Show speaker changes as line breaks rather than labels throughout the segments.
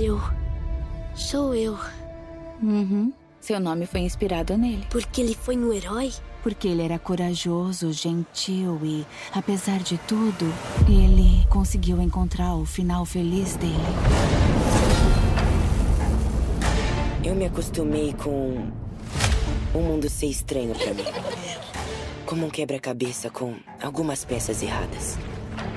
Perseu. Sou eu.
Uhum. Seu nome foi inspirado nele.
Porque ele foi um herói?
Porque ele era corajoso, gentil e, apesar de tudo, ele conseguiu encontrar o final feliz dele.
Eu me acostumei com o mundo ser estranho para mim. Como um quebra-cabeça com algumas peças erradas.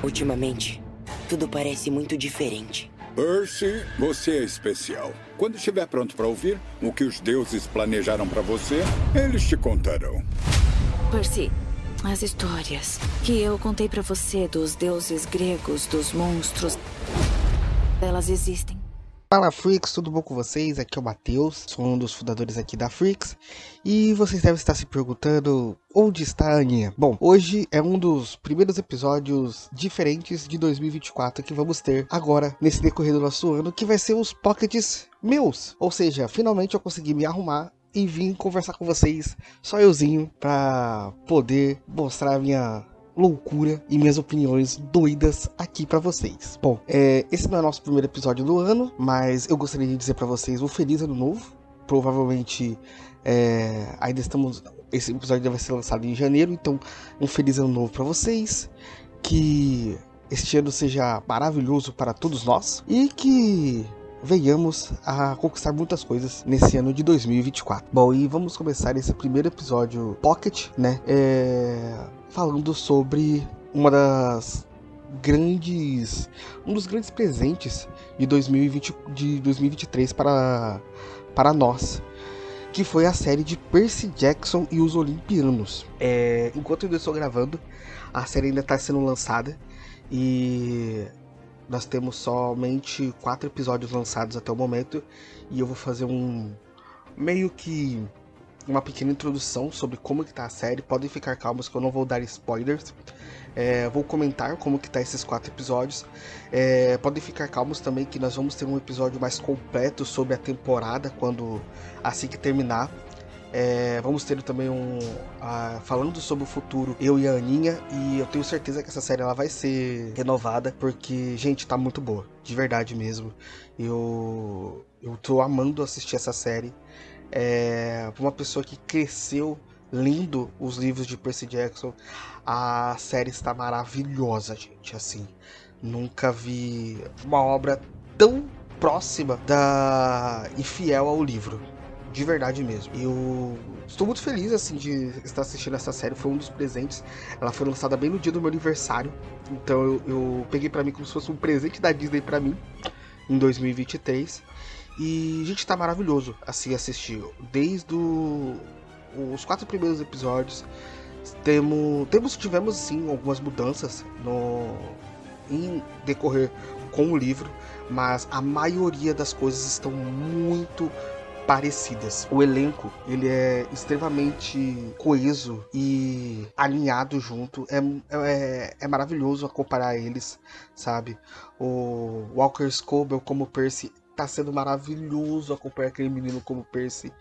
Ultimamente, tudo parece muito diferente.
Percy, você é especial. Quando estiver pronto para ouvir o que os deuses planejaram para você, eles te contarão.
Percy, as histórias que eu contei para você dos deuses gregos, dos monstros, elas existem.
Fala Freaks, tudo bom com vocês? Aqui é o Matheus, sou um dos fundadores aqui da Freaks e vocês devem estar se perguntando onde está a Aninha. Bom, hoje é um dos primeiros episódios diferentes de 2024 que vamos ter agora nesse decorrer do nosso ano, que vai ser os pockets meus. Ou seja, finalmente eu consegui me arrumar e vim conversar com vocês, só euzinho, para poder mostrar a minha loucura e minhas opiniões doidas aqui para vocês. Bom, é, esse não é o nosso primeiro episódio do ano, mas eu gostaria de dizer para vocês um feliz ano novo. Provavelmente é, ainda estamos. Esse episódio vai ser lançado em janeiro, então um feliz ano novo para vocês. Que este ano seja maravilhoso para todos nós e que venhamos a conquistar muitas coisas nesse ano de 2024. Bom, e vamos começar esse primeiro episódio Pocket, né? É... Falando sobre uma das grandes um dos grandes presentes de 2020 de 2023 para para nós que foi a série de Percy Jackson e os Olimpianos. É, enquanto eu estou gravando, a série ainda está sendo lançada e nós temos somente quatro episódios lançados até o momento e eu vou fazer um meio que uma pequena introdução sobre como que tá a série. Podem ficar calmos que eu não vou dar spoilers. É, vou comentar como que tá esses quatro episódios. É, podem ficar calmos também que nós vamos ter um episódio mais completo sobre a temporada quando assim que terminar. É, vamos ter também um uh, falando sobre o futuro eu e a Aninha e eu tenho certeza que essa série ela vai ser renovada porque gente tá muito boa de verdade mesmo. Eu eu tô amando assistir essa série. É, uma pessoa que cresceu lendo os livros de Percy Jackson a série está maravilhosa gente assim. Nunca vi uma obra tão próxima da e fiel ao livro de verdade mesmo. Eu estou muito feliz assim de estar assistindo essa série, foi um dos presentes. Ela foi lançada bem no dia do meu aniversário, então eu, eu peguei para mim como se fosse um presente da Disney para mim em 2023. E gente tá maravilhoso assim assistir, desde o, os quatro primeiros episódios. Temos, temos tivemos sim algumas mudanças no em decorrer com o livro, mas a maioria das coisas estão muito parecidas. O elenco, ele é extremamente coeso e alinhado junto. É, é, é maravilhoso acompanhar eles, sabe? O Walker Scobell como Percy tá sendo maravilhoso acompanhar aquele menino como Percy.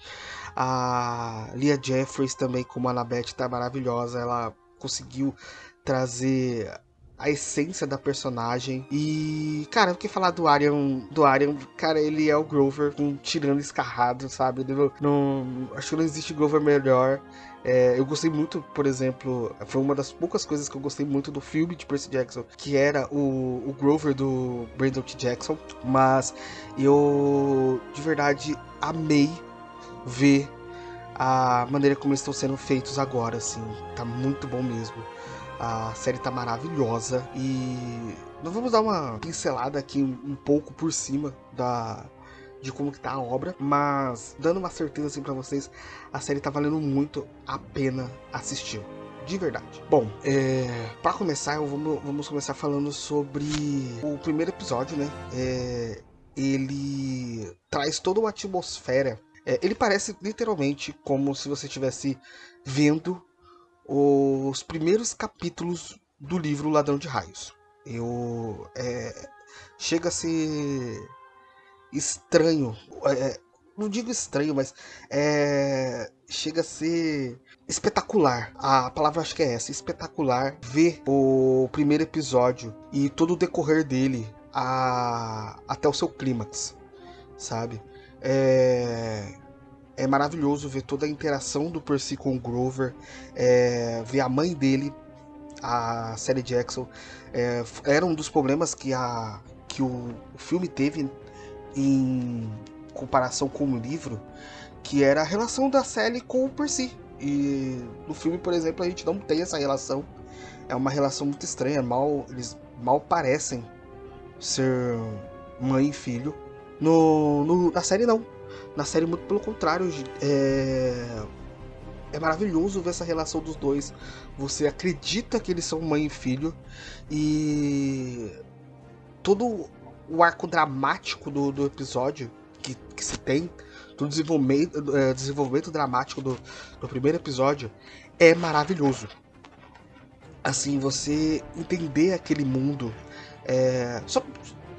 A Leah Jeffries também como Annabeth tá maravilhosa. Ela conseguiu trazer a essência da personagem. E, cara, o que falar do Arian? Do Arian, cara, ele é o Grover um tirando escarrado, sabe? Não, não, acho que não existe Grover melhor. É, eu gostei muito, por exemplo, foi uma das poucas coisas que eu gostei muito do filme de Percy Jackson, que era o, o Grover do Brandon T. Jackson, mas eu de verdade amei ver a maneira como eles estão sendo feitos agora, assim, tá muito bom mesmo. A série tá maravilhosa e nós vamos dar uma pincelada aqui um, pouco por cima da de como que tá a obra, mas dando uma certeza assim para vocês, a série tá valendo muito a pena assistir. De verdade. Bom, é, para começar, vamos, vamos começar falando sobre o primeiro episódio, né? É, ele traz toda uma atmosfera. É, ele parece literalmente como se você estivesse vendo os primeiros capítulos do livro Ladrão de Raios. Eu é, chega a ser estranho, é, não digo estranho, mas é, chega a ser espetacular. A palavra acho que é essa, espetacular ver o primeiro episódio e todo o decorrer dele a, até o seu clímax, sabe? É, é maravilhoso ver toda a interação do Percy com o Grover, é, ver a mãe dele, a série Jackson. É, era um dos problemas que, a, que o, o filme teve em comparação com o livro, que era a relação da Sally com o Percy. E no filme, por exemplo, a gente não tem essa relação. É uma relação muito estranha, mal, eles mal parecem ser mãe e filho. No, no, na série não. Na série, muito pelo contrário, é, é maravilhoso ver essa relação dos dois. Você acredita que eles são mãe e filho. E todo o arco dramático do, do episódio que, que se tem, do desenvolvimento, é, desenvolvimento dramático do, do primeiro episódio, é maravilhoso. Assim, você entender aquele mundo. É, só,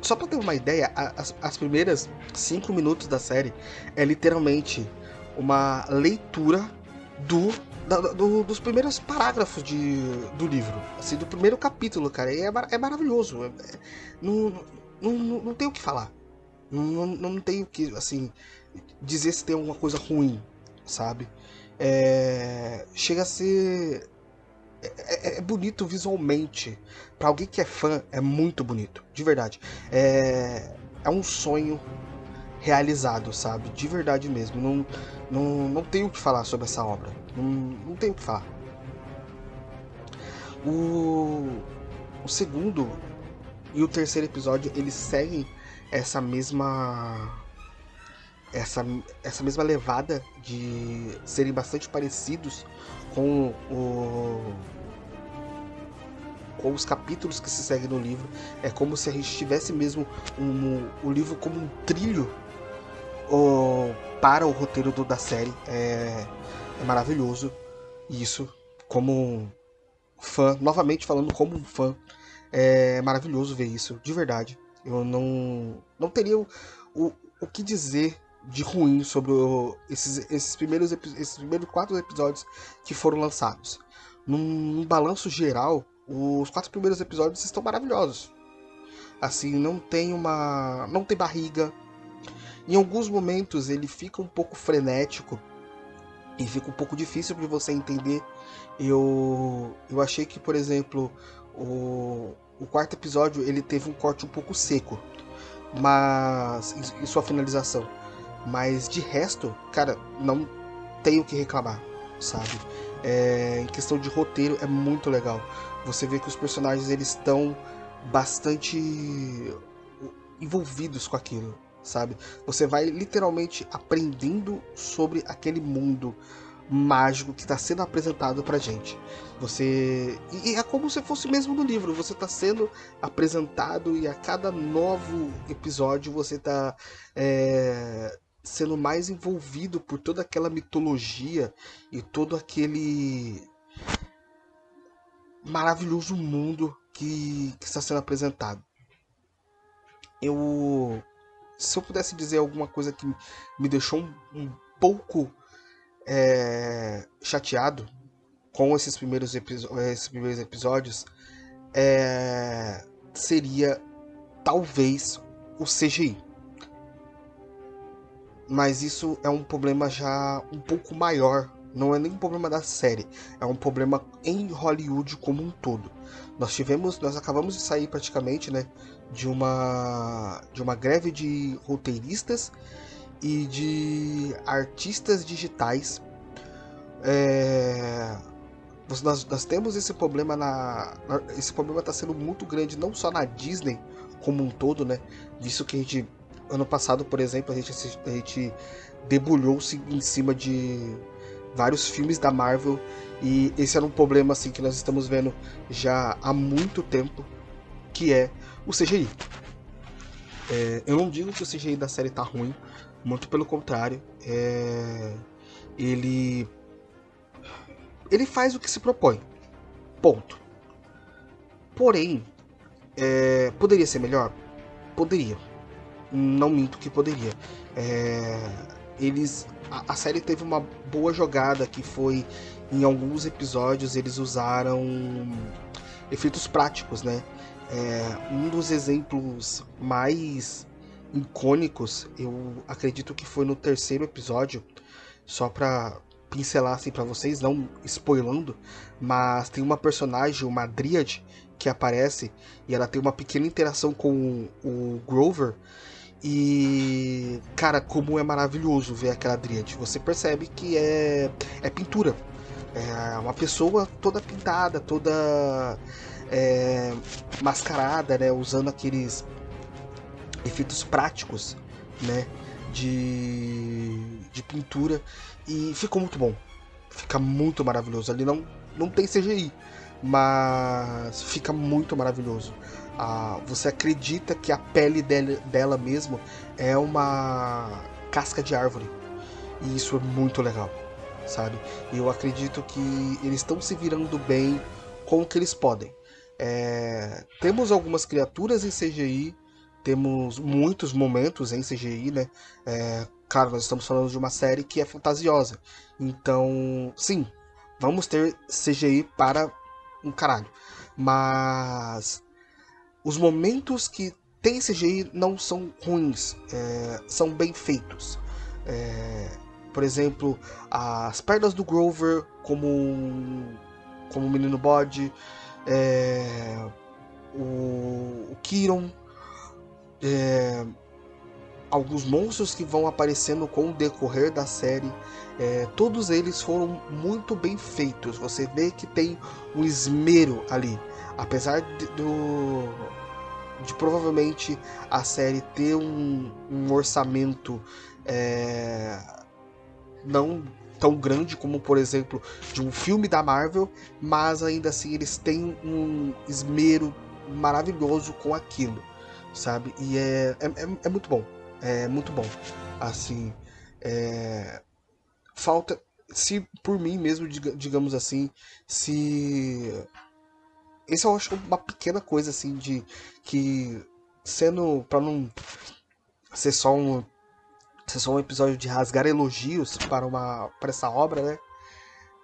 só pra ter uma ideia, as, as primeiras cinco minutos da série é literalmente uma leitura do, da, do, dos primeiros parágrafos de, do livro, assim, do primeiro capítulo, cara. É, é maravilhoso. É, é, não, não, não, tem o que falar. Não, não, não tem o que, assim, dizer se tem alguma coisa ruim, sabe? É, chega a ser é, é, é, bonito visualmente. Para alguém que é fã, é muito bonito, de verdade. É, é um sonho realizado, sabe? De verdade mesmo. Não, não, não tenho o que falar sobre essa obra. Não, não tenho o que falar. O, o segundo e o terceiro episódio eles seguem essa mesma essa, essa mesma levada de serem bastante parecidos com o com os capítulos que se seguem no livro. É como se a gente tivesse mesmo um, o livro como um trilho o, para o roteiro do, da série. É, é maravilhoso isso. Como fã, novamente falando como um fã, é maravilhoso ver isso, de verdade. Eu não, não teria o, o, o que dizer de ruim sobre o, esses, esses, primeiros, esses primeiros quatro episódios que foram lançados. Num, num balanço geral, os quatro primeiros episódios estão maravilhosos. Assim, não tem uma. não tem barriga. Em alguns momentos ele fica um pouco frenético e fica um pouco difícil de você entender. Eu, eu achei que, por exemplo, o, o quarto episódio ele teve um corte um pouco seco, mas em, sua finalização. Mas de resto, cara, não tenho o que reclamar, sabe? É, em questão de roteiro é muito legal. Você vê que os personagens eles estão bastante envolvidos com aquilo, sabe? Você vai literalmente aprendendo sobre aquele mundo mágico que está sendo apresentado pra gente. Você. E é como se fosse mesmo no livro. Você está sendo apresentado e a cada novo episódio você está é, sendo mais envolvido por toda aquela mitologia e todo aquele maravilhoso mundo que, que está sendo apresentado. Eu. Se eu pudesse dizer alguma coisa que me deixou um, um pouco é, chateado com esses primeiros, esses primeiros episódios, é, seria talvez o CGI. Mas isso é um problema já um pouco maior. Não é nem um problema da série, é um problema em Hollywood como um todo. Nós tivemos, nós acabamos de sair praticamente, né, de uma de uma greve de roteiristas e de artistas digitais. É, nós, nós temos esse problema na. Esse problema está sendo muito grande, não só na Disney como um todo, né? Disso que a gente ano passado, por exemplo, a gente, a gente debulhou-se em cima de vários filmes da Marvel e esse era um problema assim que nós estamos vendo já há muito tempo, que é o CGI. É, eu não digo que o CGI da série tá ruim, muito pelo contrário, é, ele ele faz o que se propõe, ponto. Porém, é, poderia ser melhor, poderia não minto que poderia. É, eles, a, a, série teve uma boa jogada que foi em alguns episódios eles usaram efeitos práticos, né? É, um dos exemplos mais icônicos, eu acredito que foi no terceiro episódio, só pra pincelar assim para vocês, não spoilando, mas tem uma personagem, uma Dríade, que aparece e ela tem uma pequena interação com o Grover. E, cara, como é maravilhoso ver aquela Dríade. Você percebe que é, é pintura. É uma pessoa toda pintada, toda é, mascarada, né? Usando aqueles efeitos práticos, né? De, de pintura. E ficou muito bom. Fica muito maravilhoso. Ali não, não tem CGI, mas fica muito maravilhoso. Ah, você acredita que a pele dela, dela mesmo é uma casca de árvore. E isso é muito legal, sabe? Eu acredito que eles estão se virando bem com o que eles podem. É, temos algumas criaturas em CGI, temos muitos momentos em CGI, né? É, claro, nós estamos falando de uma série que é fantasiosa. Então, sim, vamos ter CGI para um caralho. Mas os momentos que tem CGI não são ruins, é, são bem feitos. É, por exemplo, as pernas do Grover como como menino bode, é, o, o Kiron, é, alguns monstros que vão aparecendo com o decorrer da série, é, todos eles foram muito bem feitos. Você vê que tem um esmero ali, apesar de, do, de provavelmente a série ter um, um orçamento é, não tão grande como, por exemplo, de um filme da Marvel, mas ainda assim eles têm um esmero maravilhoso com aquilo, sabe? E é, é, é, é muito bom é muito bom. Assim, é... falta, se por mim mesmo, digamos assim, se esse eu acho uma pequena coisa assim de que sendo para não ser só um ser só um episódio de rasgar elogios para uma para essa obra, né?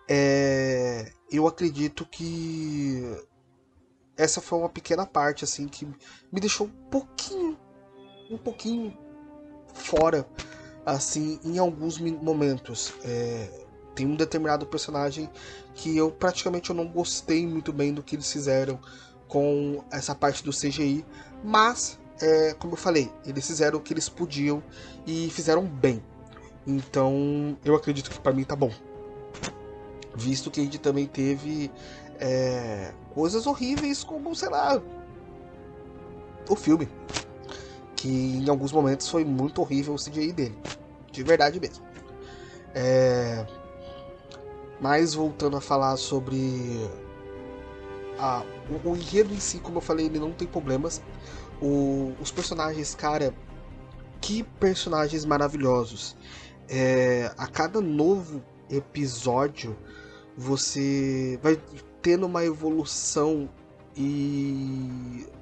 É, eu acredito que essa foi uma pequena parte assim que me deixou um pouquinho um pouquinho fora, assim, em alguns momentos. É, tem um determinado personagem que eu praticamente eu não gostei muito bem do que eles fizeram com essa parte do CGI, mas é, como eu falei, eles fizeram o que eles podiam e fizeram bem. Então eu acredito que para mim tá bom. Visto que a gente também teve é, coisas horríveis como, sei lá, o filme que em alguns momentos foi muito horrível o CGI dele. De verdade mesmo. É... Mas voltando a falar sobre a... o, o enredo em si, como eu falei, ele não tem problemas. O... Os personagens, cara, que personagens maravilhosos. É... A cada novo episódio você vai tendo uma evolução e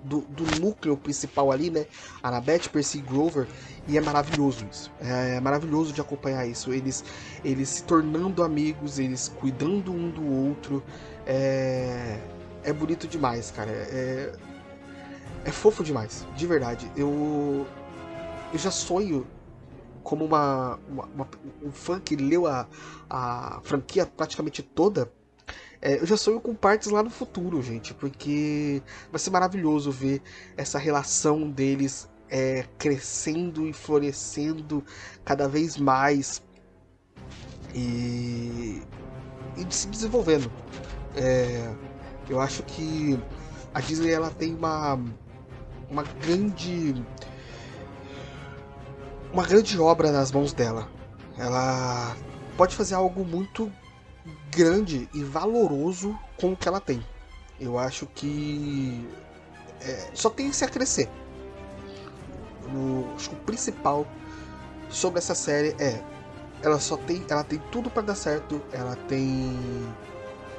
do, do, núcleo principal ali, né? Annabeth, Percy Grover, e é maravilhoso isso. É, é, maravilhoso de acompanhar isso. Eles, eles se tornando amigos, eles cuidando um do outro. É, é bonito demais, cara. É, é fofo demais, de verdade. Eu, eu já sonho como uma, uma, uma um fã que leu a, a franquia praticamente toda é, eu já sonho com partes lá no futuro, gente, porque vai ser maravilhoso ver essa relação deles é, crescendo e florescendo cada vez mais e, e se desenvolvendo. É, eu acho que a Disney ela tem uma, uma grande uma grande obra nas mãos dela. Ela pode fazer algo muito grande e valoroso com o que ela tem. Eu acho que é, só tem se a crescer. O, acho que o principal sobre essa série é ela só tem ela tem tudo para dar certo, ela tem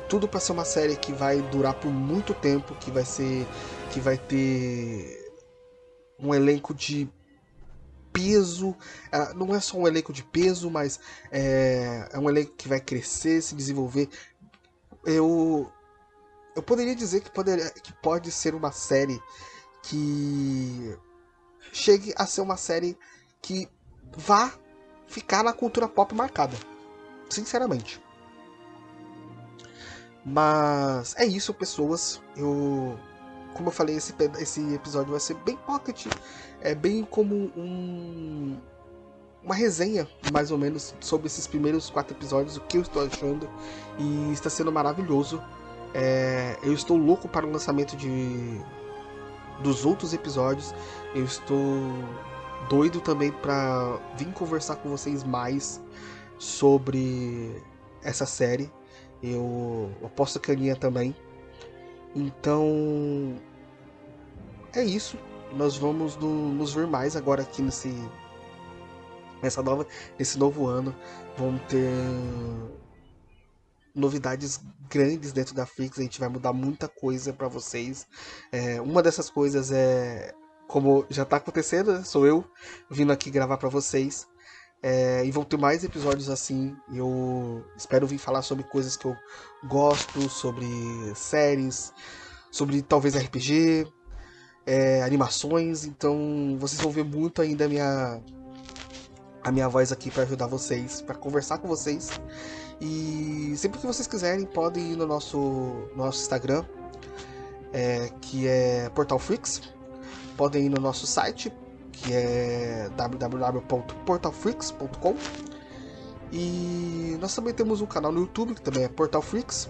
tudo para ser uma série que vai durar por muito tempo, que vai ser que vai ter um elenco de peso. não é só um elenco de peso, mas é, é um elenco que vai crescer, se desenvolver. Eu, eu poderia dizer que, poderia, que pode ser uma série que chegue a ser uma série que vá ficar na cultura pop marcada. Sinceramente. Mas é isso, pessoas. Eu. Como eu falei, esse, esse episódio vai ser bem pocket. É bem como um. Uma resenha, mais ou menos, sobre esses primeiros quatro episódios, o que eu estou achando. E está sendo maravilhoso. É, eu estou louco para o lançamento de dos outros episódios. Eu estou doido também para vir conversar com vocês mais sobre essa série. Eu aposto que a Aninha também. Então é isso. Nós vamos no, nos ver mais agora aqui nesse nessa nova nesse novo ano. Vão ter novidades grandes dentro da Flix. A gente vai mudar muita coisa para vocês. É, uma dessas coisas é como já tá acontecendo, né? sou eu vindo aqui gravar para vocês. É, e vão ter mais episódios assim. Eu espero vir falar sobre coisas que eu gosto, sobre séries, sobre talvez RPG, é, animações. Então vocês vão ver muito ainda a minha, a minha voz aqui para ajudar vocês, para conversar com vocês. E sempre que vocês quiserem, podem ir no nosso, nosso Instagram, é, que é Portal Freaks. Podem ir no nosso site, que é www.portalfreaks.com. E nós também temos um canal no YouTube, que também é Portal Freaks.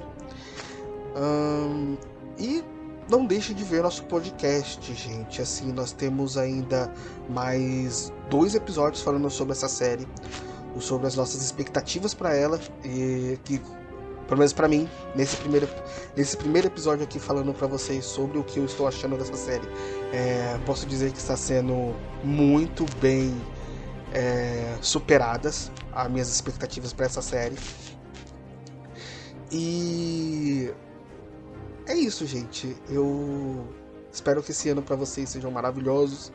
E não deixe de ver nosso podcast, gente. Assim, nós temos ainda mais dois episódios falando sobre essa série, sobre as nossas expectativas para ela e que pelo menos para mim, nesse primeiro, nesse primeiro episódio aqui falando para vocês sobre o que eu estou achando dessa série, é, posso dizer que está sendo muito bem é, superadas as minhas expectativas para essa série. E é isso, gente. Eu espero que esse ano para vocês sejam maravilhosos.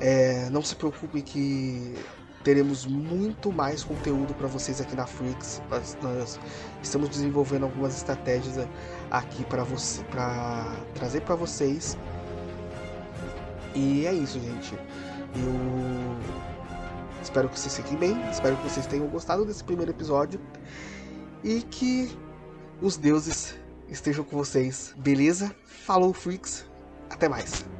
É, não se preocupe que teremos muito mais conteúdo para vocês aqui na Freaks. Nós, nós, estamos desenvolvendo algumas estratégias aqui para você, para trazer para vocês. E é isso, gente. Eu espero que vocês fiquem bem, espero que vocês tenham gostado desse primeiro episódio e que os deuses estejam com vocês. Beleza? Falou, Freaks. Até mais.